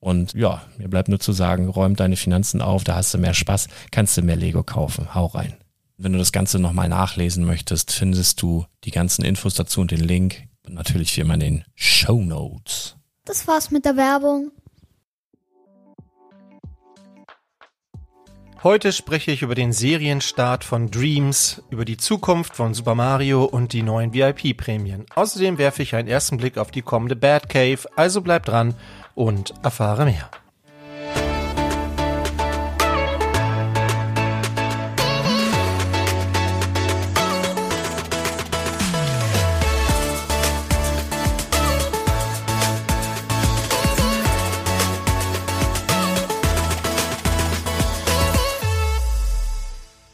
Und ja, mir bleibt nur zu sagen, räum deine Finanzen auf, da hast du mehr Spaß, kannst du mehr Lego kaufen. Hau rein. Wenn du das Ganze nochmal nachlesen möchtest, findest du die ganzen Infos dazu und den Link. Und natürlich wie immer in den Show Notes. Das war's mit der Werbung. Heute spreche ich über den Serienstart von Dreams, über die Zukunft von Super Mario und die neuen VIP-Prämien. Außerdem werfe ich einen ersten Blick auf die kommende Batcave, also bleib dran und erfahre mehr.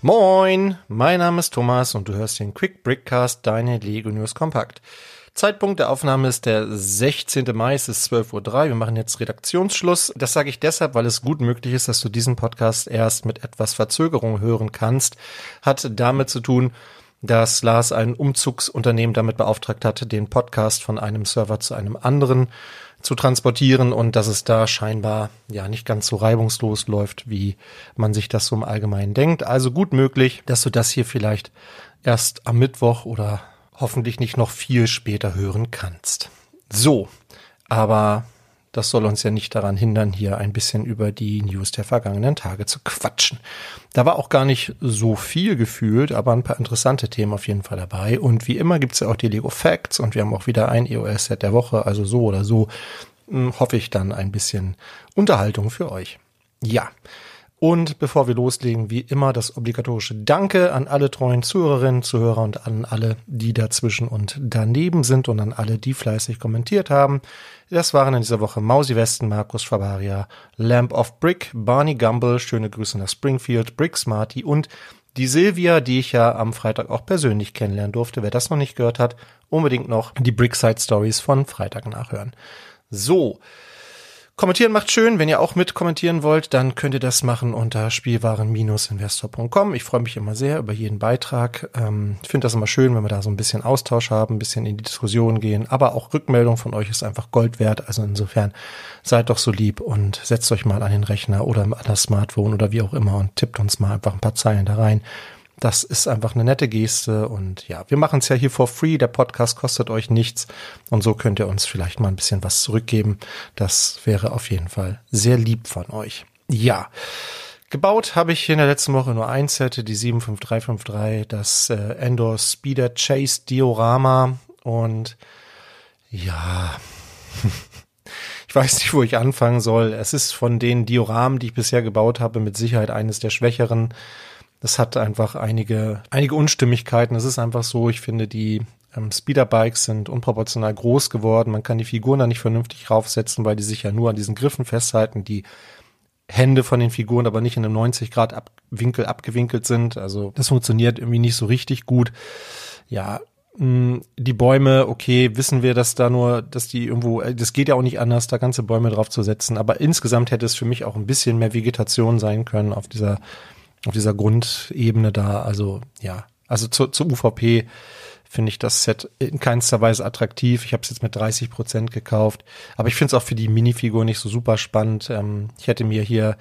Moin, mein Name ist Thomas und du hörst den Quick Brickcast, deine Lego News Kompakt. Zeitpunkt der Aufnahme ist der 16. Mai, es ist 12.03 Uhr. Wir machen jetzt Redaktionsschluss. Das sage ich deshalb, weil es gut möglich ist, dass du diesen Podcast erst mit etwas Verzögerung hören kannst. Hat damit zu tun, dass Lars ein Umzugsunternehmen damit beauftragt hat, den Podcast von einem Server zu einem anderen zu transportieren und dass es da scheinbar ja nicht ganz so reibungslos läuft, wie man sich das so im Allgemeinen denkt. Also gut möglich, dass du das hier vielleicht erst am Mittwoch oder hoffentlich nicht noch viel später hören kannst. So, aber das soll uns ja nicht daran hindern, hier ein bisschen über die News der vergangenen Tage zu quatschen. Da war auch gar nicht so viel gefühlt, aber ein paar interessante Themen auf jeden Fall dabei. Und wie immer gibt's ja auch die Lego Facts und wir haben auch wieder ein EOS-Set der Woche. Also so oder so hm, hoffe ich dann ein bisschen Unterhaltung für euch. Ja. Und bevor wir loslegen, wie immer das obligatorische Danke an alle treuen Zuhörerinnen, Zuhörer und an alle, die dazwischen und daneben sind und an alle, die fleißig kommentiert haben. Das waren in dieser Woche Mausi Westen, Markus Fabaria, Lamp of Brick, Barney Gumble, schöne Grüße nach Springfield, Brick Smarty und die Silvia, die ich ja am Freitag auch persönlich kennenlernen durfte. Wer das noch nicht gehört hat, unbedingt noch die Brickside Stories von Freitag nachhören. So. Kommentieren macht schön. Wenn ihr auch mit kommentieren wollt, dann könnt ihr das machen unter spielwaren-investor.com. Ich freue mich immer sehr über jeden Beitrag. Ähm, ich finde das immer schön, wenn wir da so ein bisschen Austausch haben, ein bisschen in die Diskussion gehen. Aber auch Rückmeldung von euch ist einfach Gold wert. Also insofern seid doch so lieb und setzt euch mal an den Rechner oder an das Smartphone oder wie auch immer und tippt uns mal einfach ein paar Zeilen da rein. Das ist einfach eine nette Geste und ja, wir machen es ja hier for free. Der Podcast kostet euch nichts und so könnt ihr uns vielleicht mal ein bisschen was zurückgeben. Das wäre auf jeden Fall sehr lieb von euch. Ja. Gebaut habe ich in der letzten Woche nur ein Set, die 75353, das äh, Endor Speeder Chase Diorama und ja, ich weiß nicht, wo ich anfangen soll. Es ist von den Dioramen, die ich bisher gebaut habe, mit Sicherheit eines der schwächeren. Das hat einfach einige, einige Unstimmigkeiten. Es ist einfach so, ich finde, die ähm, Speederbikes sind unproportional groß geworden. Man kann die Figuren da nicht vernünftig raufsetzen, weil die sich ja nur an diesen Griffen festhalten, die Hände von den Figuren aber nicht in einem 90 Grad Ab Winkel abgewinkelt sind. Also das funktioniert irgendwie nicht so richtig gut. Ja, mh, die Bäume, okay, wissen wir, dass da nur, dass die irgendwo, äh, das geht ja auch nicht anders, da ganze Bäume drauf zu setzen. Aber insgesamt hätte es für mich auch ein bisschen mehr Vegetation sein können auf dieser auf dieser Grundebene da. Also ja, also zur, zur UVP finde ich das Set in keinster Weise attraktiv. Ich habe es jetzt mit 30 Prozent gekauft, aber ich finde es auch für die Minifigur nicht so super spannend. Ähm, ich hätte mir hier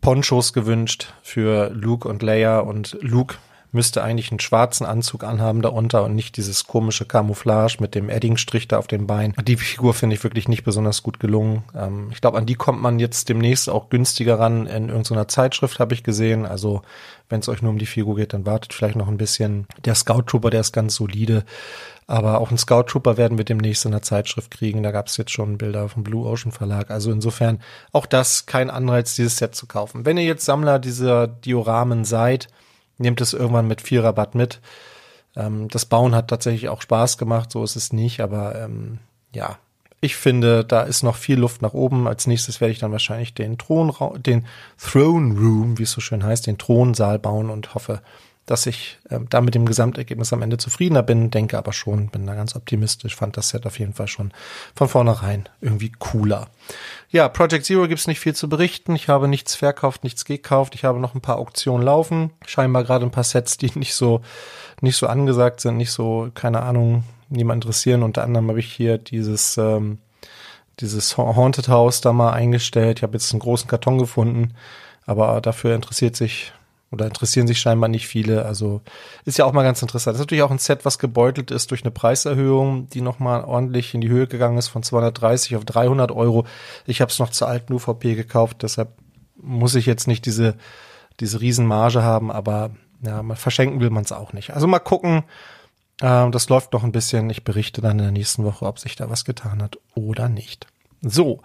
Ponchos gewünscht für Luke und Leia und Luke müsste eigentlich einen schwarzen Anzug anhaben darunter und nicht dieses komische Camouflage mit dem Eddingstrich da auf dem Bein. Die Figur finde ich wirklich nicht besonders gut gelungen. Ähm, ich glaube, an die kommt man jetzt demnächst auch günstiger ran. In irgendeiner Zeitschrift habe ich gesehen. Also wenn es euch nur um die Figur geht, dann wartet vielleicht noch ein bisschen. Der Scout Trooper, der ist ganz solide. Aber auch ein Scout Trooper werden wir demnächst in der Zeitschrift kriegen. Da gab es jetzt schon Bilder vom Blue Ocean Verlag. Also insofern auch das kein Anreiz, dieses Set zu kaufen. Wenn ihr jetzt Sammler dieser Dioramen seid, nehmt es irgendwann mit viel Rabatt mit. Ähm, das Bauen hat tatsächlich auch Spaß gemacht, so ist es nicht, aber ähm, ja, ich finde, da ist noch viel Luft nach oben. Als nächstes werde ich dann wahrscheinlich den Thronraum, den Throne Room, wie es so schön heißt, den Thronsaal bauen und hoffe, dass ich äh, da mit dem Gesamtergebnis am Ende zufriedener bin, denke aber schon, bin da ganz optimistisch, fand das Set auf jeden Fall schon von vornherein irgendwie cooler. Ja, Project Zero gibt's nicht viel zu berichten. Ich habe nichts verkauft, nichts gekauft. Ich habe noch ein paar Auktionen laufen. Scheinbar gerade ein paar Sets, die nicht so, nicht so angesagt sind, nicht so, keine Ahnung, niemand interessieren. Unter anderem habe ich hier dieses, ähm, dieses Haunted House da mal eingestellt. Ich habe jetzt einen großen Karton gefunden, aber dafür interessiert sich oder interessieren sich scheinbar nicht viele. Also ist ja auch mal ganz interessant. Das ist natürlich auch ein Set, was gebeutelt ist durch eine Preiserhöhung, die nochmal ordentlich in die Höhe gegangen ist von 230 auf 300 Euro. Ich habe es noch zur alten UVP gekauft, deshalb muss ich jetzt nicht diese, diese Riesenmarge haben, aber ja, verschenken will man es auch nicht. Also mal gucken. Äh, das läuft noch ein bisschen. Ich berichte dann in der nächsten Woche, ob sich da was getan hat oder nicht. So,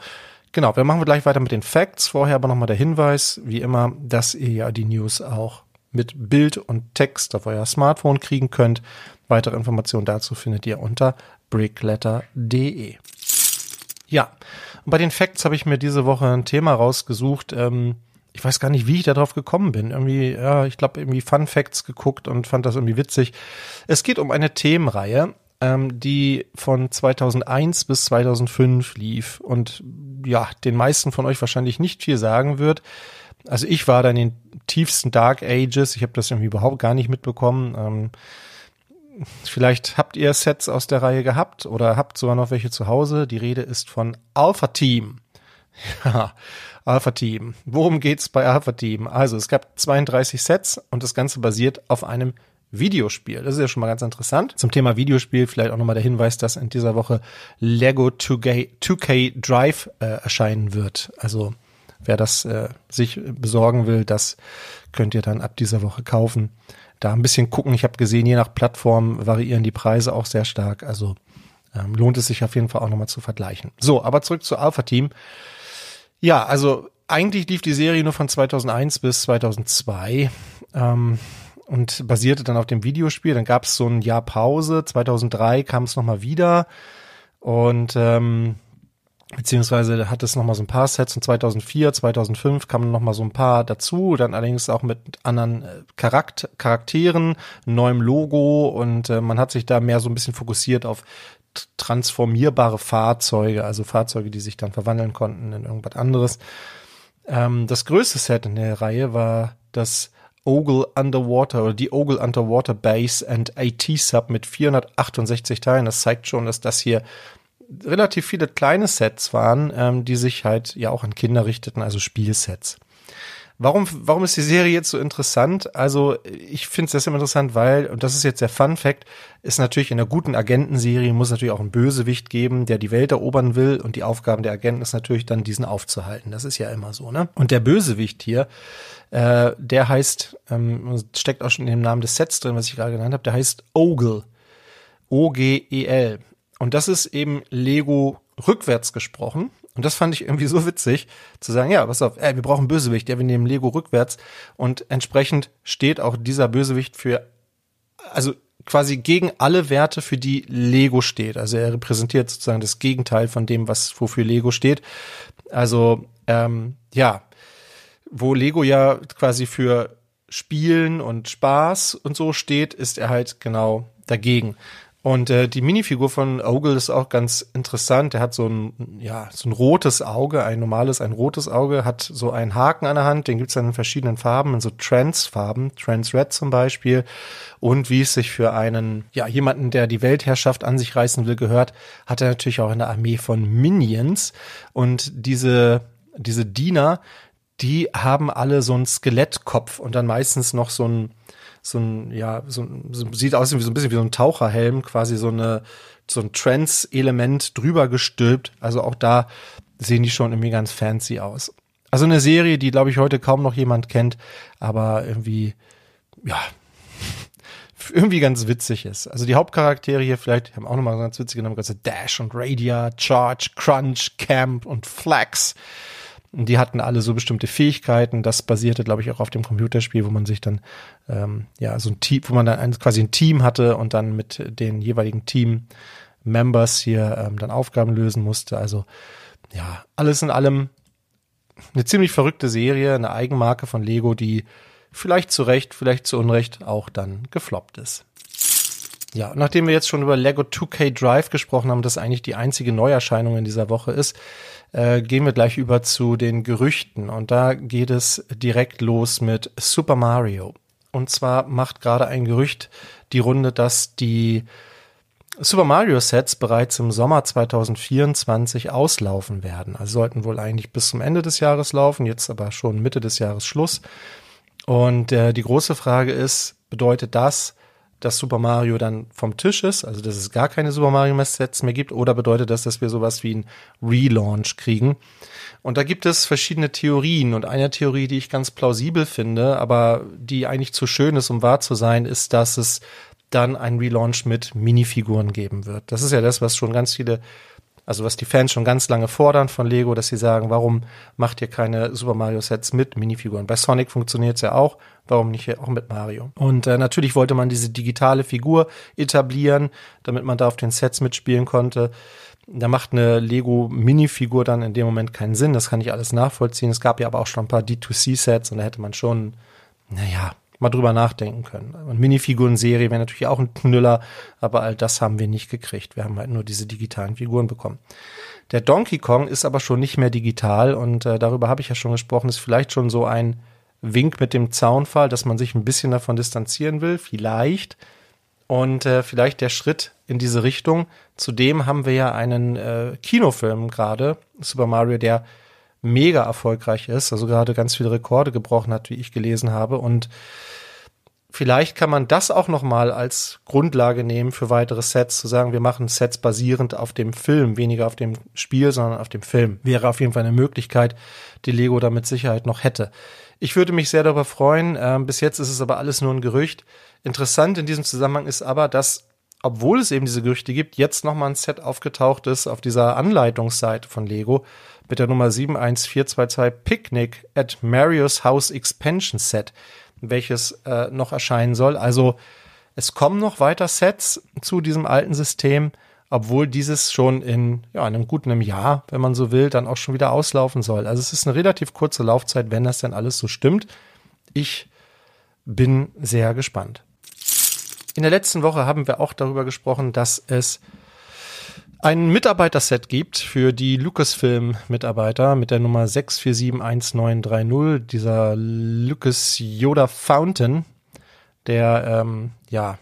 Genau, wir machen gleich weiter mit den Facts. Vorher aber nochmal der Hinweis, wie immer, dass ihr ja die News auch mit Bild und Text auf euer Smartphone kriegen könnt. Weitere Informationen dazu findet ihr unter brickletter.de. Ja, und bei den Facts habe ich mir diese Woche ein Thema rausgesucht. Ähm, ich weiß gar nicht, wie ich darauf gekommen bin. Irgendwie, ja, ich glaube, irgendwie Fun Facts geguckt und fand das irgendwie witzig. Es geht um eine Themenreihe, ähm, die von 2001 bis 2005 lief und ja, den meisten von euch wahrscheinlich nicht viel sagen wird. Also ich war da in den tiefsten Dark Ages, ich habe das irgendwie überhaupt gar nicht mitbekommen. Ähm, vielleicht habt ihr Sets aus der Reihe gehabt oder habt sogar noch welche zu Hause. Die Rede ist von Alpha Team. Ja, Alpha Team. Worum geht's bei Alpha Team? Also es gab 32 Sets und das Ganze basiert auf einem Videospiel. Das ist ja schon mal ganz interessant. Zum Thema Videospiel vielleicht auch nochmal der Hinweis, dass in dieser Woche Lego 2K, 2K Drive äh, erscheinen wird. Also wer das äh, sich besorgen will, das könnt ihr dann ab dieser Woche kaufen. Da ein bisschen gucken. Ich habe gesehen, je nach Plattform variieren die Preise auch sehr stark. Also ähm, lohnt es sich auf jeden Fall auch nochmal zu vergleichen. So, aber zurück zu Alpha Team. Ja, also eigentlich lief die Serie nur von 2001 bis 2002 ähm, und basierte dann auf dem Videospiel. Dann gab es so ein Jahr Pause. 2003 kam es nochmal wieder und ähm, beziehungsweise hat es nochmal so ein paar Sets und 2004, 2005 kamen nochmal so ein paar dazu, dann allerdings auch mit anderen äh, Charakter Charakteren, neuem Logo und äh, man hat sich da mehr so ein bisschen fokussiert auf transformierbare Fahrzeuge, also Fahrzeuge, die sich dann verwandeln konnten in irgendwas anderes. Ähm, das größte Set in der Reihe war das Ogle Underwater oder die Ogle Underwater Base and AT Sub mit 468 Teilen. Das zeigt schon, dass das hier relativ viele kleine Sets waren, ähm, die sich halt ja auch an Kinder richteten, also Spielsets. Warum, warum ist die Serie jetzt so interessant? Also ich finde es deshalb interessant, weil, und das ist jetzt der Fun Fact, ist natürlich in einer guten Agentenserie muss natürlich auch ein Bösewicht geben, der die Welt erobern will und die Aufgaben der Agenten ist natürlich dann, diesen aufzuhalten. Das ist ja immer so, ne? Und der Bösewicht hier, äh, der heißt, ähm, steckt auch schon in dem Namen des Sets drin, was ich gerade genannt habe, der heißt Ogle. O-G-E-L. Und das ist eben Lego rückwärts gesprochen. Und das fand ich irgendwie so witzig, zu sagen, ja, pass auf, ey, wir brauchen Bösewicht, ja, wir nehmen Lego rückwärts. Und entsprechend steht auch dieser Bösewicht für, also quasi gegen alle Werte, für die Lego steht. Also er repräsentiert sozusagen das Gegenteil von dem, was wofür Lego steht. Also ähm, ja, wo Lego ja quasi für Spielen und Spaß und so steht, ist er halt genau dagegen. Und äh, die Minifigur von Ogle ist auch ganz interessant. Er hat so ein, ja, so ein rotes Auge, ein normales, ein rotes Auge, hat so einen Haken an der Hand, den gibt's dann in verschiedenen Farben, in so Trans-Farben, Trans-Red zum Beispiel. Und wie es sich für einen, ja, jemanden, der die Weltherrschaft an sich reißen will, gehört, hat er natürlich auch eine Armee von Minions. Und diese, diese Diener, die haben alle so einen Skelettkopf und dann meistens noch so ein so ein, ja, so, so sieht aus wie so ein bisschen wie so ein Taucherhelm, quasi so eine, so ein Trance-Element drüber gestülpt. Also auch da sehen die schon irgendwie ganz fancy aus. Also eine Serie, die, glaube ich, heute kaum noch jemand kennt, aber irgendwie, ja, irgendwie ganz witzig ist. Also die Hauptcharaktere hier vielleicht haben auch nochmal ganz witzige Namen, also Dash und Radia, Charge, Crunch, Camp und Flax. Die hatten alle so bestimmte Fähigkeiten. Das basierte, glaube ich, auch auf dem Computerspiel, wo man sich dann ähm, ja so ein Team, wo man dann ein, quasi ein Team hatte und dann mit den jeweiligen Team-Members hier ähm, dann Aufgaben lösen musste. Also ja, alles in allem eine ziemlich verrückte Serie, eine Eigenmarke von Lego, die vielleicht zu Recht, vielleicht zu Unrecht auch dann gefloppt ist. Ja, nachdem wir jetzt schon über Lego 2K Drive gesprochen haben, das eigentlich die einzige Neuerscheinung in dieser Woche ist, äh, gehen wir gleich über zu den Gerüchten. Und da geht es direkt los mit Super Mario. Und zwar macht gerade ein Gerücht die Runde, dass die Super Mario Sets bereits im Sommer 2024 auslaufen werden. Also sollten wohl eigentlich bis zum Ende des Jahres laufen, jetzt aber schon Mitte des Jahres Schluss. Und äh, die große Frage ist, bedeutet das, dass Super Mario dann vom Tisch ist, also dass es gar keine Super Mario Sets mehr gibt, oder bedeutet das, dass wir sowas wie ein Relaunch kriegen? Und da gibt es verschiedene Theorien und eine Theorie, die ich ganz plausibel finde, aber die eigentlich zu schön ist, um wahr zu sein, ist, dass es dann ein Relaunch mit Minifiguren geben wird. Das ist ja das, was schon ganz viele also was die Fans schon ganz lange fordern von Lego, dass sie sagen, warum macht ihr keine Super Mario Sets mit Minifiguren? Bei Sonic funktioniert es ja auch, warum nicht auch mit Mario? Und äh, natürlich wollte man diese digitale Figur etablieren, damit man da auf den Sets mitspielen konnte. Da macht eine Lego Minifigur dann in dem Moment keinen Sinn, das kann ich alles nachvollziehen. Es gab ja aber auch schon ein paar D2C-Sets und da hätte man schon, naja, mal drüber nachdenken können. Und Minifiguren-Serie wäre natürlich auch ein Knüller, aber all das haben wir nicht gekriegt. Wir haben halt nur diese digitalen Figuren bekommen. Der Donkey Kong ist aber schon nicht mehr digital und äh, darüber habe ich ja schon gesprochen, ist vielleicht schon so ein Wink mit dem Zaunfall, dass man sich ein bisschen davon distanzieren will, vielleicht. Und äh, vielleicht der Schritt in diese Richtung. Zudem haben wir ja einen äh, Kinofilm gerade, Super Mario, der mega erfolgreich ist, also gerade ganz viele Rekorde gebrochen hat, wie ich gelesen habe. Und vielleicht kann man das auch nochmal als Grundlage nehmen für weitere Sets, zu sagen, wir machen Sets basierend auf dem Film, weniger auf dem Spiel, sondern auf dem Film. Wäre auf jeden Fall eine Möglichkeit, die Lego da mit Sicherheit noch hätte. Ich würde mich sehr darüber freuen. Ähm, bis jetzt ist es aber alles nur ein Gerücht. Interessant in diesem Zusammenhang ist aber, dass obwohl es eben diese Gerüchte gibt, jetzt nochmal ein Set aufgetaucht ist auf dieser Anleitungsseite von Lego mit der Nummer 71422 Picnic at Mario's House Expansion Set, welches äh, noch erscheinen soll. Also es kommen noch weiter Sets zu diesem alten System, obwohl dieses schon in ja, einem guten Jahr, wenn man so will, dann auch schon wieder auslaufen soll. Also es ist eine relativ kurze Laufzeit, wenn das denn alles so stimmt. Ich bin sehr gespannt. In der letzten Woche haben wir auch darüber gesprochen, dass es ein Mitarbeiterset gibt für die Lucasfilm-Mitarbeiter mit der Nummer 6471930, dieser Lucas Yoda Fountain, der ähm, ja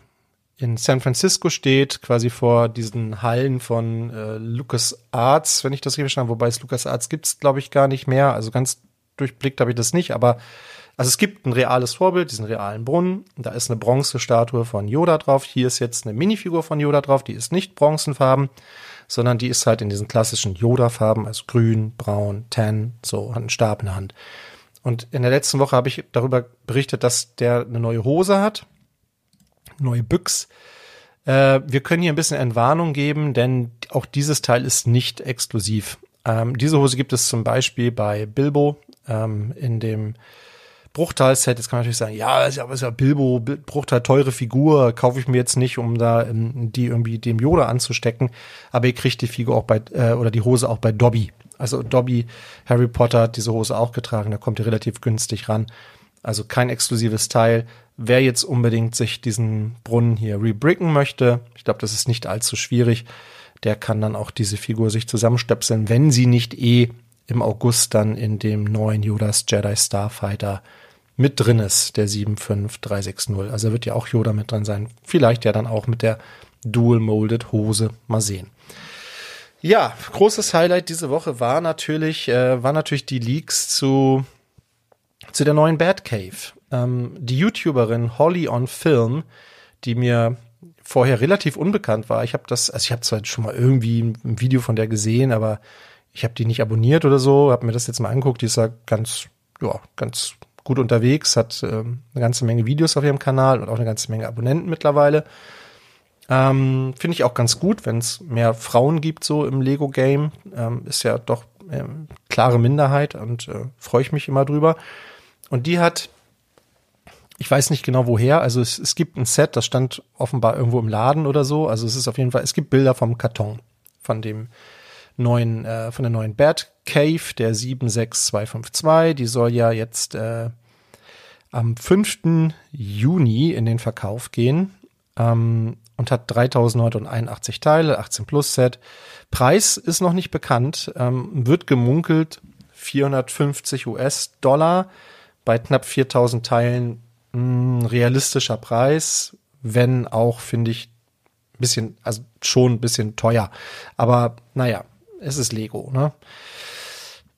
in San Francisco steht, quasi vor diesen Hallen von äh, Lucas Arts, wenn ich das richtig verstanden habe, wobei es Lucas Arts gibt's glaube ich gar nicht mehr, also ganz durchblickt habe ich das nicht, aber also es gibt ein reales Vorbild, diesen realen Brunnen. Da ist eine Bronzestatue von Yoda drauf. Hier ist jetzt eine Minifigur von Yoda drauf. Die ist nicht bronzenfarben, sondern die ist halt in diesen klassischen Yoda-Farben, also grün, braun, tan, so, hat einen Stab in der Hand. Und in der letzten Woche habe ich darüber berichtet, dass der eine neue Hose hat, neue Büchs. Äh, wir können hier ein bisschen Entwarnung geben, denn auch dieses Teil ist nicht exklusiv. Ähm, diese Hose gibt es zum Beispiel bei Bilbo ähm, in dem Bruchteil-Set, jetzt kann man natürlich sagen, ja, ist ja, ist ja Bilbo, Bruchteil, teure Figur, kaufe ich mir jetzt nicht, um da ähm, die irgendwie dem Yoda anzustecken. Aber ihr kriegt die Figur auch bei, äh, oder die Hose auch bei Dobby. Also Dobby, Harry Potter hat diese Hose auch getragen, da kommt ihr relativ günstig ran. Also kein exklusives Teil. Wer jetzt unbedingt sich diesen Brunnen hier rebricken möchte, ich glaube, das ist nicht allzu schwierig, der kann dann auch diese Figur sich zusammenstöpseln, wenn sie nicht eh im August dann in dem neuen Yodas Jedi Starfighter mit drin ist, der 75360. Also wird ja auch Yoda mit drin sein. Vielleicht ja dann auch mit der Dual Molded Hose. Mal sehen. Ja, großes Highlight diese Woche war natürlich, äh, war natürlich die Leaks zu, zu der neuen Batcave. Ähm, die YouTuberin Holly on Film, die mir vorher relativ unbekannt war. Ich habe das, also ich habe zwar schon mal irgendwie ein Video von der gesehen, aber ich habe die nicht abonniert oder so, habe mir das jetzt mal angeguckt. Die ist ja ganz, ja, ganz gut unterwegs, hat ähm, eine ganze Menge Videos auf ihrem Kanal und auch eine ganze Menge Abonnenten mittlerweile. Ähm, Finde ich auch ganz gut, wenn es mehr Frauen gibt so im Lego-Game. Ähm, ist ja doch ähm, klare Minderheit und äh, freue ich mich immer drüber. Und die hat, ich weiß nicht genau woher, also es, es gibt ein Set, das stand offenbar irgendwo im Laden oder so. Also es ist auf jeden Fall, es gibt Bilder vom Karton, von dem neuen, äh, von der neuen Bat Cave, der 76252. Die soll ja jetzt äh, am 5. Juni in den Verkauf gehen ähm, und hat 3981 Teile, 18 Plus Set. Preis ist noch nicht bekannt, ähm, wird gemunkelt 450 US-Dollar bei knapp 4000 Teilen. Mh, hm, realistischer Preis, wenn auch, finde ich, bisschen, also schon ein bisschen teuer. Aber naja, es ist Lego, ne?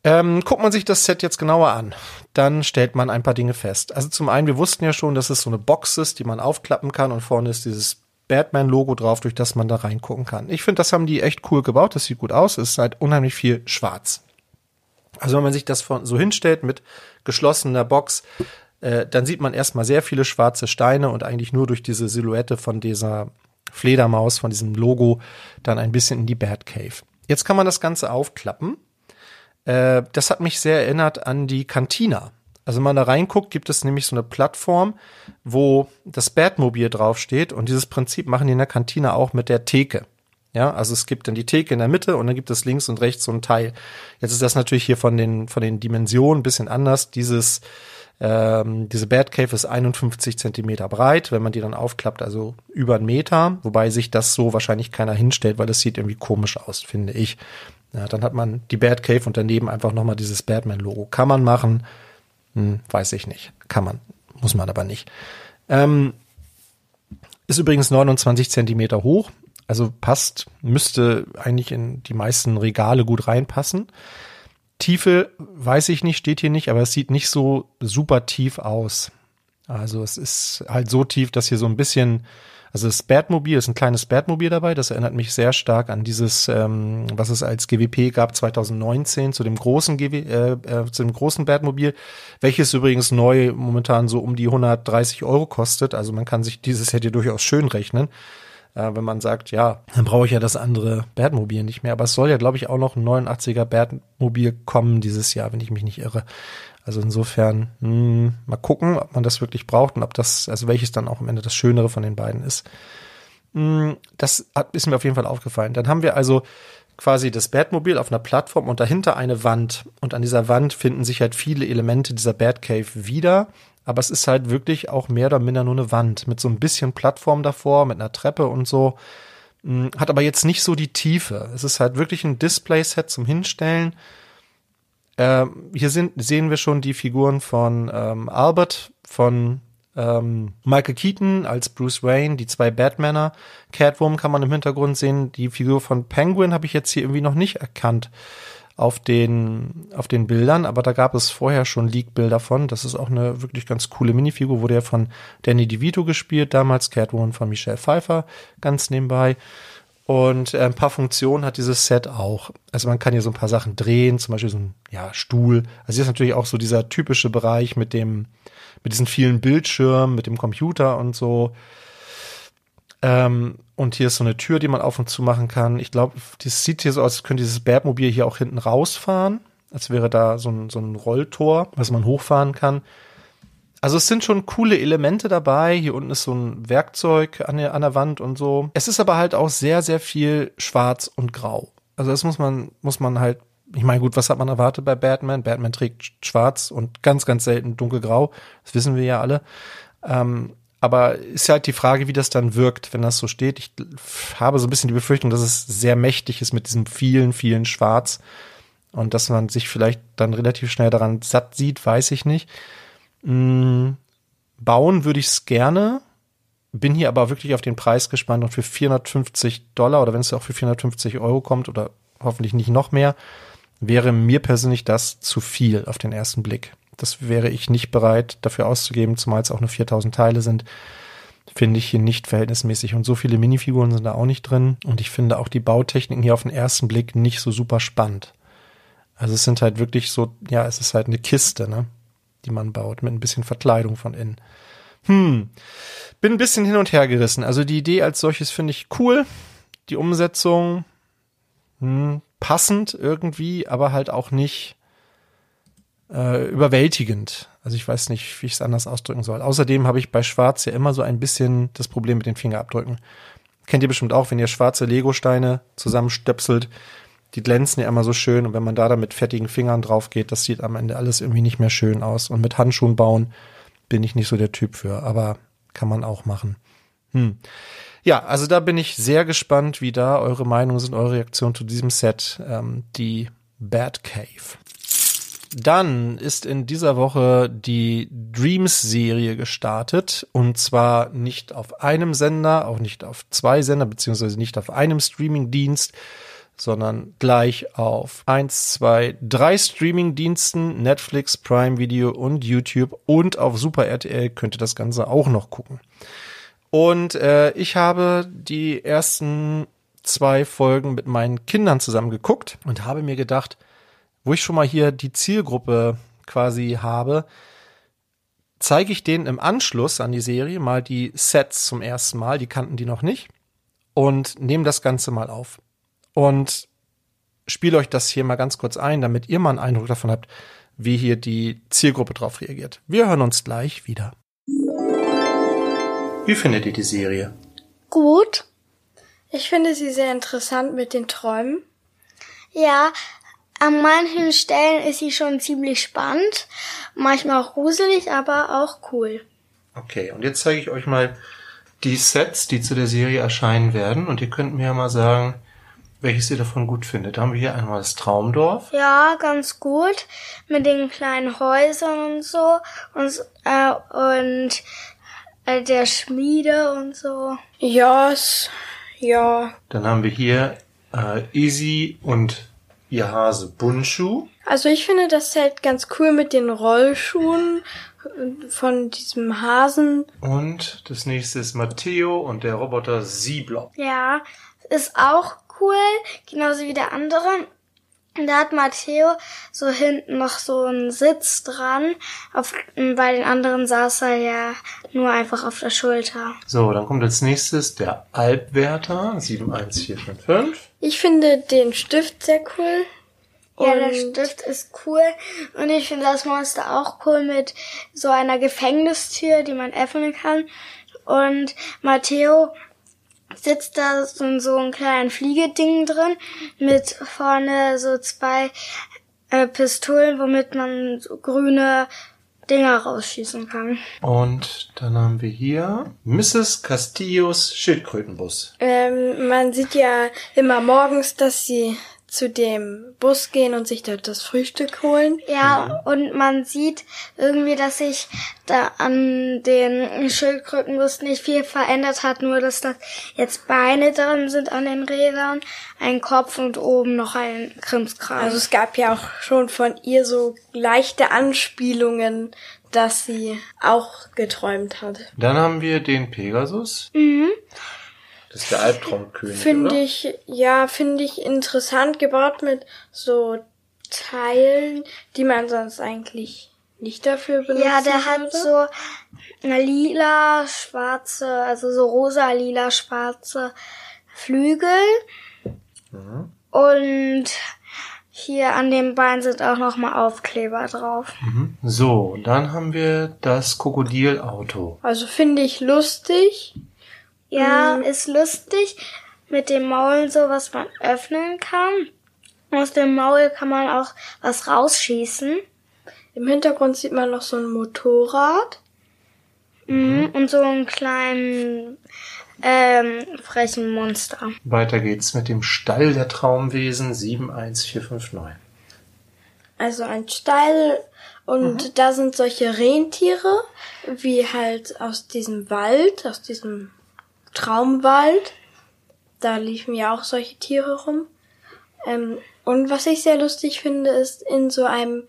Ähm, guckt man sich das Set jetzt genauer an, dann stellt man ein paar Dinge fest. Also zum einen, wir wussten ja schon, dass es so eine Box ist, die man aufklappen kann und vorne ist dieses Batman-Logo drauf, durch das man da reingucken kann. Ich finde, das haben die echt cool gebaut, das sieht gut aus, es ist halt unheimlich viel schwarz. Also wenn man sich das von, so hinstellt mit geschlossener Box, äh, dann sieht man erstmal sehr viele schwarze Steine und eigentlich nur durch diese Silhouette von dieser Fledermaus, von diesem Logo, dann ein bisschen in die Batcave. Jetzt kann man das Ganze aufklappen. Äh, das hat mich sehr erinnert an die Cantina. Also wenn man da reinguckt, gibt es nämlich so eine Plattform, wo das Batmobil draufsteht und dieses Prinzip machen die in der Cantina auch mit der Theke. Ja, also es gibt dann die Theke in der Mitte und dann gibt es links und rechts so ein Teil. Jetzt ist das natürlich hier von den, von den Dimensionen ein bisschen anders. Dieses ähm, diese Batcave ist 51 Zentimeter breit, wenn man die dann aufklappt, also über einen Meter, wobei sich das so wahrscheinlich keiner hinstellt, weil das sieht irgendwie komisch aus, finde ich. Ja, dann hat man die Batcave und daneben einfach nochmal dieses Batman-Logo. Kann man machen, hm, weiß ich nicht. Kann man, muss man aber nicht. Ähm, ist übrigens 29 Zentimeter hoch, also passt, müsste eigentlich in die meisten Regale gut reinpassen. Tiefe weiß ich nicht, steht hier nicht, aber es sieht nicht so super tief aus. Also es ist halt so tief, dass hier so ein bisschen, also das Batmobil ist ein kleines Batmobil dabei. Das erinnert mich sehr stark an dieses, ähm, was es als GWP gab 2019 zu dem großen GW, äh, äh, zu dem großen Batmobil, welches übrigens neu momentan so um die 130 Euro kostet. Also man kann sich dieses hier durchaus schön rechnen. Äh, wenn man sagt, ja, dann brauche ich ja das andere Batmobil nicht mehr. Aber es soll ja, glaube ich, auch noch ein 89er Batmobil kommen dieses Jahr, wenn ich mich nicht irre. Also insofern, mh, hm, mal gucken, ob man das wirklich braucht und ob das, also welches dann auch am Ende das Schönere von den beiden ist. Mh, hm, das hat, ist mir auf jeden Fall aufgefallen. Dann haben wir also quasi das Batmobil auf einer Plattform und dahinter eine Wand. Und an dieser Wand finden sich halt viele Elemente dieser Batcave wieder. Aber es ist halt wirklich auch mehr oder minder nur eine Wand mit so ein bisschen Plattform davor, mit einer Treppe und so. Hm, hat aber jetzt nicht so die Tiefe. Es ist halt wirklich ein Display-Set zum Hinstellen. Äh, hier sind, sehen wir schon die Figuren von ähm, Albert, von ähm, Michael Keaton als Bruce Wayne, die zwei Batmaner. Catwoman kann man im Hintergrund sehen. Die Figur von Penguin habe ich jetzt hier irgendwie noch nicht erkannt auf den, auf den Bildern, aber da gab es vorher schon Leak-Bilder von. Das ist auch eine wirklich ganz coole Minifigur, wurde ja von Danny DeVito gespielt, damals Catwoman von Michelle Pfeiffer, ganz nebenbei. Und äh, ein paar Funktionen hat dieses Set auch. Also man kann hier so ein paar Sachen drehen, zum Beispiel so ein ja, Stuhl. Also hier ist natürlich auch so dieser typische Bereich mit dem, mit diesen vielen Bildschirmen, mit dem Computer und so. Ähm, und hier ist so eine Tür, die man auf und zu machen kann. Ich glaube, das sieht hier so aus, als könnte dieses Batmobil hier auch hinten rausfahren. Als wäre da so ein, so ein Rolltor, was man hochfahren kann. Also es sind schon coole Elemente dabei. Hier unten ist so ein Werkzeug an der, an der Wand und so. Es ist aber halt auch sehr, sehr viel schwarz und grau. Also das muss man, muss man halt ich meine, gut, was hat man erwartet bei Batman? Batman trägt schwarz und ganz, ganz selten dunkelgrau. Das wissen wir ja alle. Ähm, aber ist halt die Frage, wie das dann wirkt, wenn das so steht. Ich habe so ein bisschen die Befürchtung, dass es sehr mächtig ist mit diesem vielen, vielen Schwarz. Und dass man sich vielleicht dann relativ schnell daran satt sieht, weiß ich nicht. Mhm. Bauen würde ich es gerne. Bin hier aber wirklich auf den Preis gespannt und für 450 Dollar oder wenn es auch für 450 Euro kommt oder hoffentlich nicht noch mehr, wäre mir persönlich das zu viel auf den ersten Blick. Das wäre ich nicht bereit dafür auszugeben, zumal es auch nur 4000 Teile sind. Finde ich hier nicht verhältnismäßig. Und so viele Minifiguren sind da auch nicht drin. Und ich finde auch die Bautechniken hier auf den ersten Blick nicht so super spannend. Also es sind halt wirklich so, ja, es ist halt eine Kiste, ne, die man baut, mit ein bisschen Verkleidung von innen. Hm, bin ein bisschen hin und her gerissen. Also die Idee als solches finde ich cool. Die Umsetzung, hm, passend irgendwie, aber halt auch nicht äh, überwältigend. Also ich weiß nicht, wie ich es anders ausdrücken soll. Außerdem habe ich bei Schwarz ja immer so ein bisschen das Problem mit den Fingerabdrücken. Kennt ihr bestimmt auch, wenn ihr schwarze Lego-Steine zusammenstöpselt, die glänzen ja immer so schön und wenn man da dann mit fettigen Fingern drauf geht, das sieht am Ende alles irgendwie nicht mehr schön aus. Und mit Handschuhen bauen bin ich nicht so der Typ für, aber kann man auch machen. Hm. Ja, also da bin ich sehr gespannt, wie da eure Meinungen sind, eure Reaktion zu diesem Set, ähm, die Bad Cave. Dann ist in dieser Woche die Dreams-Serie gestartet und zwar nicht auf einem Sender, auch nicht auf zwei Sender, beziehungsweise nicht auf einem Streaming-Dienst, sondern gleich auf eins, zwei, drei Streaming-Diensten, Netflix, Prime Video und YouTube und auf Super RTL könnt ihr das Ganze auch noch gucken. Und äh, ich habe die ersten zwei Folgen mit meinen Kindern zusammen geguckt und habe mir gedacht, wo ich schon mal hier die Zielgruppe quasi habe, zeige ich denen im Anschluss an die Serie mal die Sets zum ersten Mal, die kannten die noch nicht, und nehme das Ganze mal auf. Und spiele euch das hier mal ganz kurz ein, damit ihr mal einen Eindruck davon habt, wie hier die Zielgruppe drauf reagiert. Wir hören uns gleich wieder. Wie findet ihr die Serie? Gut. Ich finde sie sehr interessant mit den Träumen. Ja, an manchen Stellen ist sie schon ziemlich spannend, manchmal auch gruselig, aber auch cool. Okay, und jetzt zeige ich euch mal die Sets, die zu der Serie erscheinen werden. Und ihr könnt mir ja mal sagen, welches ihr davon gut findet. Da haben wir hier einmal das Traumdorf. Ja, ganz gut. Mit den kleinen Häusern und so. Und, äh, und äh, der Schmiede und so. Ja, ja. Dann haben wir hier äh, Easy und ihr Hase Bunshu. Also ich finde das Set ganz cool mit den Rollschuhen von diesem Hasen. Und das nächste ist Matteo und der Roboter Sieblob. Ja, ist auch cool, genauso wie der andere. Da hat Matteo so hinten noch so einen Sitz dran. Auf, bei den anderen saß er ja nur einfach auf der Schulter. So, dann kommt als nächstes der Albwärter 71455. Ich finde den Stift sehr cool. Ja, der Stift ist cool. Und ich finde das Monster auch cool mit so einer Gefängnistür, die man öffnen kann. Und Matteo sitzt da so in so einem kleinen Fliegeding drin mit vorne so zwei äh, Pistolen, womit man so grüne Dinger rausschießen kann. Und dann haben wir hier Mrs. Castillos Schildkrötenbus. Ähm, man sieht ja immer morgens, dass sie zu dem Bus gehen und sich dort das Frühstück holen. Ja, und man sieht irgendwie, dass sich da an den Schildkrötenbus nicht viel verändert hat, nur dass da jetzt Beine drin sind an den Rädern, ein Kopf und oben noch ein Krimskram. Also es gab ja auch schon von ihr so leichte Anspielungen, dass sie auch geträumt hat. Dann haben wir den Pegasus. Das ist der Albtraumkönig, Finde ich, ja, finde ich interessant gebaut mit so Teilen, die man sonst eigentlich nicht dafür benutzt. ja, der hat so eine lila, schwarze, also so rosa, lila, schwarze Flügel. Und hier an dem Bein sind auch nochmal Aufkleber drauf. So, dann haben wir das Krokodilauto. Also finde ich lustig. Ja, ist lustig mit dem Maul und so, was man öffnen kann. Aus dem Maul kann man auch was rausschießen. Im Hintergrund sieht man noch so ein Motorrad. Mhm. Und so einen kleinen ähm, frechen Monster. Weiter geht's mit dem Stall der Traumwesen 71459. Also ein Stall und da sind solche Rentiere, wie halt aus diesem Wald, aus diesem Traumwald. Da liefen ja auch solche Tiere rum. Ähm, und was ich sehr lustig finde, ist, in so einem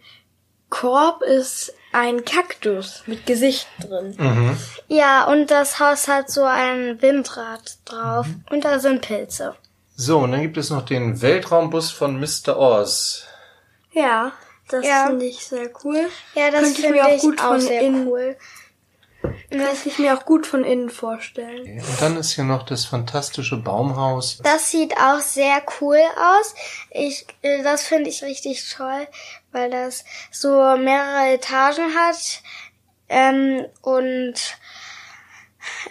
Korb ist ein Kaktus mit Gesicht drin. Ja, und das Haus hat so ein Windrad drauf. Und da sind Pilze. So, und dann gibt es noch den Weltraumbus von Mr. Oz. Ja, das Ja. finde ich sehr cool. Ja, das ich finde mir auch ich gut auch von sehr innen- cool. Kann ich mir auch gut von innen vorstellen. Und dann ist hier noch das fantastische Baumhaus. Das sieht auch sehr cool aus. Ich, äh, das finde ich richtig toll, weil das so mehrere Etagen hat. Ähm, und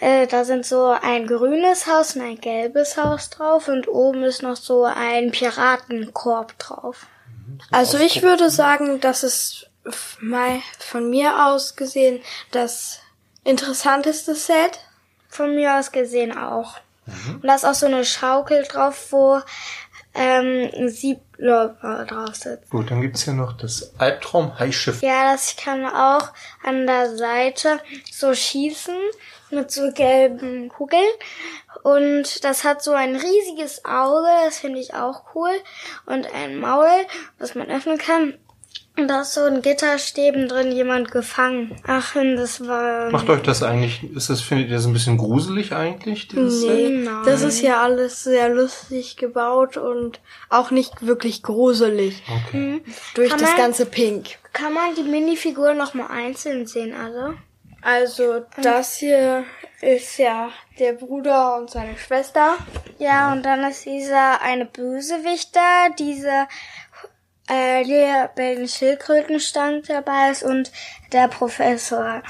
äh, da sind so ein grünes Haus und ein gelbes Haus drauf und oben ist noch so ein Piratenkorb drauf. Also ich würde sagen, das ist mal von mir aus gesehen das interessanteste Set. Von mir aus gesehen auch. Und da ist auch so eine Schaukel drauf, wo ähm, ein Siebläufer drauf sitzt. Gut, dann gibt's hier noch das Albtraum-Haischiff. Ja, das kann auch an der Seite so schießen mit so gelben Kugeln. Und das hat so ein riesiges Auge, das finde ich auch cool. Und ein Maul, was man öffnen kann. Und da ist so ein Gitterstäben drin, jemand gefangen. Ach, und das war... Macht euch das eigentlich, ist das, findet ihr das ein bisschen gruselig eigentlich, dieses Set? Nee, Nein. das ist ja alles sehr lustig gebaut und auch nicht wirklich gruselig. Okay. Durch Kann das man- ganze Pink. Kann man die Minifiguren noch mal einzeln sehen, alle? Also das hier ist ja der Bruder und seine Schwester. Ja, und dann ist dieser eine Bösewicht da, diese äh, der bei den Schildkrötenstank dabei ist und der Professor.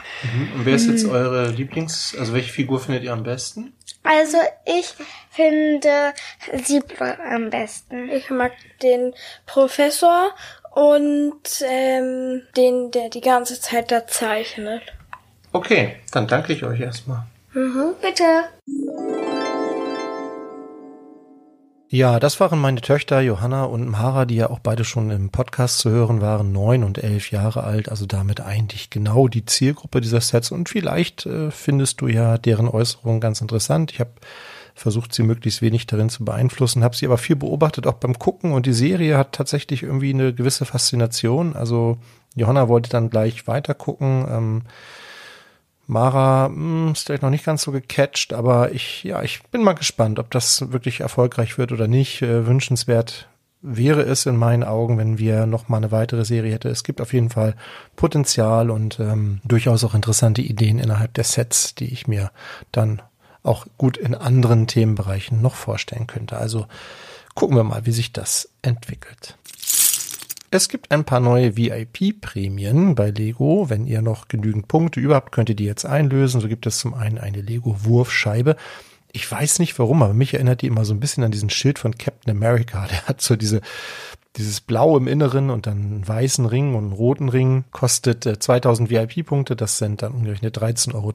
Und wer ist jetzt eure Lieblings-, also welche Figur findet ihr am besten? Also ich finde Siebler am besten. Ich mag den Professor und ähm, den, der die ganze Zeit da zeichnet. Okay, dann danke ich euch erstmal. Bitte. Ja, das waren meine Töchter Johanna und Mara, die ja auch beide schon im Podcast zu hören waren, neun und elf Jahre alt, also damit eigentlich genau die Zielgruppe dieser Sets. Und vielleicht äh, findest du ja deren Äußerungen ganz interessant. Ich habe versucht, sie möglichst wenig darin zu beeinflussen, habe sie aber viel beobachtet, auch beim Gucken. Und die Serie hat tatsächlich irgendwie eine gewisse Faszination. Also Johanna wollte dann gleich weiter gucken. Ähm, Mara mh, ist vielleicht noch nicht ganz so gecatcht, aber ich, ja, ich bin mal gespannt, ob das wirklich erfolgreich wird oder nicht. Äh, wünschenswert wäre es in meinen Augen, wenn wir noch mal eine weitere Serie hätte. Es gibt auf jeden Fall Potenzial und ähm, durchaus auch interessante Ideen innerhalb der Sets, die ich mir dann auch gut in anderen Themenbereichen noch vorstellen könnte. Also gucken wir mal, wie sich das entwickelt. Es gibt ein paar neue VIP-Prämien bei Lego. Wenn ihr noch genügend Punkte über habt, könnt ihr die jetzt einlösen. So gibt es zum einen eine Lego-Wurfscheibe. Ich weiß nicht warum, aber mich erinnert die immer so ein bisschen an diesen Schild von Captain America. Der hat so diese, dieses Blau im Inneren und dann einen weißen Ring und einen roten Ring. Kostet äh, 2000 VIP-Punkte. Das sind dann umgerechnet 13,33 Euro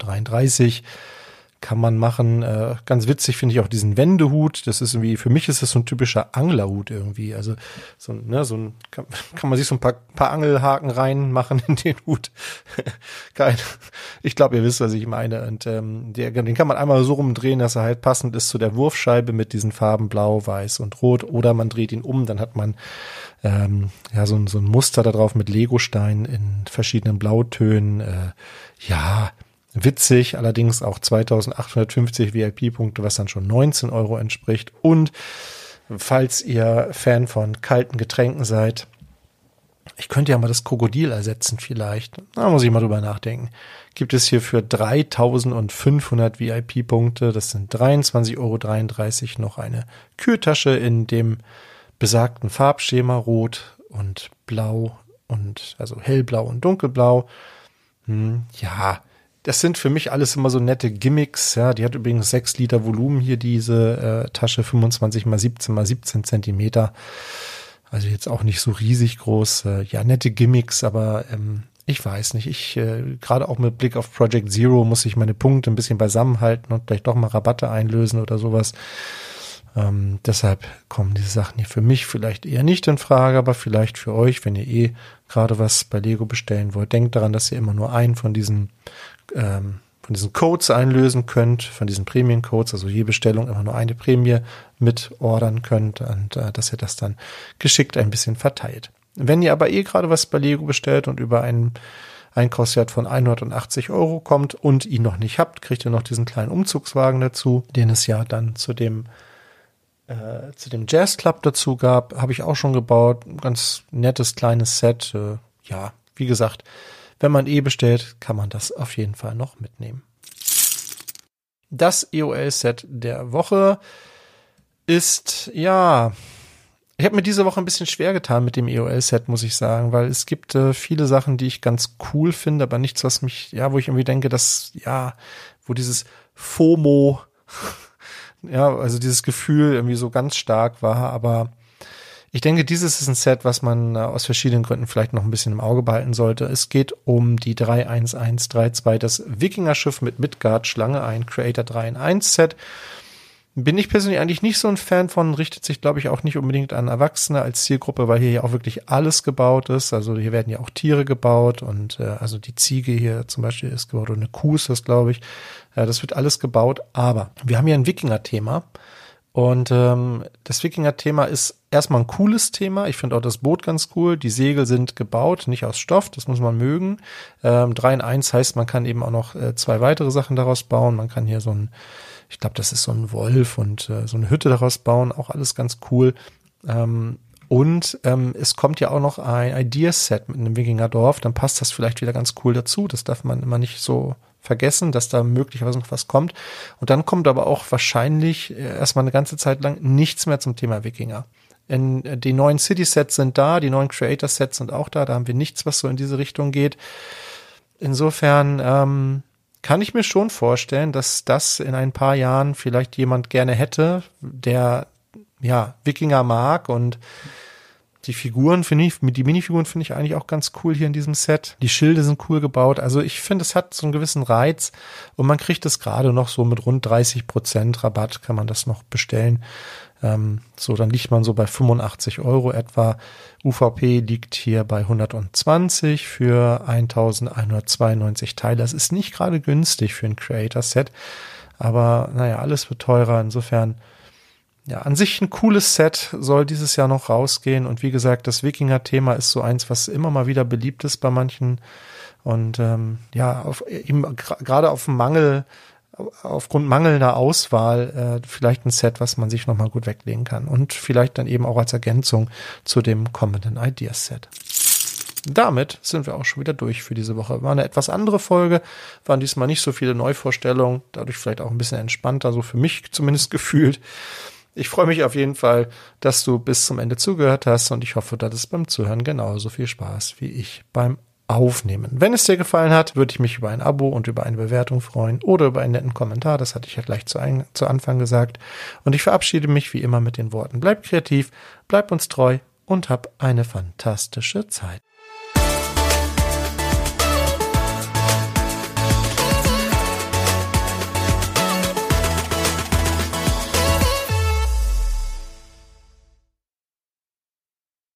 kann man machen. Äh, ganz witzig finde ich auch diesen Wendehut. Das ist irgendwie, für mich ist das so ein typischer Anglerhut irgendwie. Also so, ne, so ein, kann, kann man sich so ein paar, paar Angelhaken reinmachen in den Hut. Kein, ich glaube, ihr wisst, was ich meine. Und ähm, der, den kann man einmal so rumdrehen, dass er halt passend ist zu der Wurfscheibe mit diesen Farben Blau, Weiß und Rot. Oder man dreht ihn um, dann hat man ähm, ja so, so ein Muster da drauf mit Legostein in verschiedenen Blautönen. Äh, ja, Witzig, allerdings auch 2850 VIP-Punkte, was dann schon 19 Euro entspricht. Und falls ihr Fan von kalten Getränken seid, ich könnte ja mal das Krokodil ersetzen vielleicht. Da muss ich mal drüber nachdenken. Gibt es hier für 3500 VIP-Punkte, das sind 23,33 Euro, noch eine Kühltasche in dem besagten Farbschema Rot und Blau und also hellblau und dunkelblau. Hm, ja, das sind für mich alles immer so nette Gimmicks. Ja, die hat übrigens 6 Liter Volumen hier, diese äh, Tasche, 25 mal 17 mal 17 Zentimeter. Also jetzt auch nicht so riesig groß. Äh, ja, nette Gimmicks, aber ähm, ich weiß nicht. Ich, äh, gerade auch mit Blick auf Project Zero muss ich meine Punkte ein bisschen beisammenhalten und vielleicht doch mal Rabatte einlösen oder sowas. Ähm, deshalb kommen diese Sachen hier für mich vielleicht eher nicht in Frage, aber vielleicht für euch, wenn ihr eh gerade was bei Lego bestellen wollt. Denkt daran, dass ihr immer nur einen von diesen ähm, von diesen Codes einlösen könnt, von diesen Prämien-Codes, also je Bestellung immer nur eine Prämie mit ordern könnt und äh, dass ihr das dann geschickt ein bisschen verteilt. Wenn ihr aber eh gerade was bei Lego bestellt und über einen Einkaufswert von 180 Euro kommt und ihn noch nicht habt, kriegt ihr noch diesen kleinen Umzugswagen dazu, den es ja dann zu dem äh, zu dem Jazz Club dazu gab, habe ich auch schon gebaut. Ein ganz nettes kleines Set. Äh, ja, wie gesagt, wenn man eh bestellt, kann man das auf jeden Fall noch mitnehmen. Das EOL-Set der Woche ist, ja, ich habe mir diese Woche ein bisschen schwer getan mit dem EOL-Set, muss ich sagen, weil es gibt äh, viele Sachen, die ich ganz cool finde, aber nichts, was mich, ja, wo ich irgendwie denke, dass, ja, wo dieses FOMO, ja, also dieses Gefühl irgendwie so ganz stark war, aber ich denke, dieses ist ein Set, was man äh, aus verschiedenen Gründen vielleicht noch ein bisschen im Auge behalten sollte. Es geht um die 31132, das Wikinger-Schiff mit Midgard-Schlange, ein Creator 3 in 1 Set. Bin ich persönlich eigentlich nicht so ein Fan von, richtet sich, glaube ich, auch nicht unbedingt an Erwachsene als Zielgruppe, weil hier ja auch wirklich alles gebaut ist. Also hier werden ja auch Tiere gebaut und äh, also die Ziege hier zum Beispiel ist gebaut und eine Kuh ist das, glaube ich. Ja, das wird alles gebaut, aber wir haben hier ein Wikinger-Thema. Und ähm, das Wikinger-Thema ist erstmal ein cooles Thema. Ich finde auch das Boot ganz cool. Die Segel sind gebaut, nicht aus Stoff, das muss man mögen. Ähm, 3 in 1 heißt, man kann eben auch noch äh, zwei weitere Sachen daraus bauen. Man kann hier so ein, ich glaube, das ist so ein Wolf und äh, so eine Hütte daraus bauen. Auch alles ganz cool. Ähm, und ähm, es kommt ja auch noch ein Ideaset mit einem Wikingerdorf. Dann passt das vielleicht wieder ganz cool dazu. Das darf man immer nicht so vergessen, dass da möglicherweise noch was kommt. Und dann kommt aber auch wahrscheinlich äh, erstmal eine ganze Zeit lang nichts mehr zum Thema Wikinger. In, äh, die neuen City-Sets sind da, die neuen Creator-Sets sind auch da, da haben wir nichts, was so in diese Richtung geht. Insofern ähm, kann ich mir schon vorstellen, dass das in ein paar Jahren vielleicht jemand gerne hätte, der ja Wikinger mag und die Figuren finde ich, die Minifiguren finde ich eigentlich auch ganz cool hier in diesem Set. Die Schilde sind cool gebaut. Also ich finde, es hat so einen gewissen Reiz und man kriegt es gerade noch so mit rund 30 Prozent Rabatt kann man das noch bestellen. Ähm, so, dann liegt man so bei 85 Euro etwa. UVP liegt hier bei 120 für 1192 Teile. Das ist nicht gerade günstig für ein Creator-Set. Aber naja, alles wird teurer. Insofern ja, an sich ein cooles Set soll dieses Jahr noch rausgehen. Und wie gesagt, das Wikinger-Thema ist so eins, was immer mal wieder beliebt ist bei manchen. Und ähm, ja, auf, eben gerade auf Mangel aufgrund mangelnder Auswahl äh, vielleicht ein Set, was man sich nochmal gut weglegen kann und vielleicht dann eben auch als Ergänzung zu dem kommenden Ideas Set. Damit sind wir auch schon wieder durch für diese Woche. War eine etwas andere Folge, waren diesmal nicht so viele Neuvorstellungen, dadurch vielleicht auch ein bisschen entspannter, so für mich zumindest gefühlt. Ich freue mich auf jeden Fall, dass du bis zum Ende zugehört hast und ich hoffe, dass es beim Zuhören genauso viel Spaß wie ich beim Aufnehmen. Wenn es dir gefallen hat, würde ich mich über ein Abo und über eine Bewertung freuen oder über einen netten Kommentar. Das hatte ich ja gleich zu, ein, zu Anfang gesagt. Und ich verabschiede mich wie immer mit den Worten. Bleib kreativ, bleib uns treu und hab eine fantastische Zeit.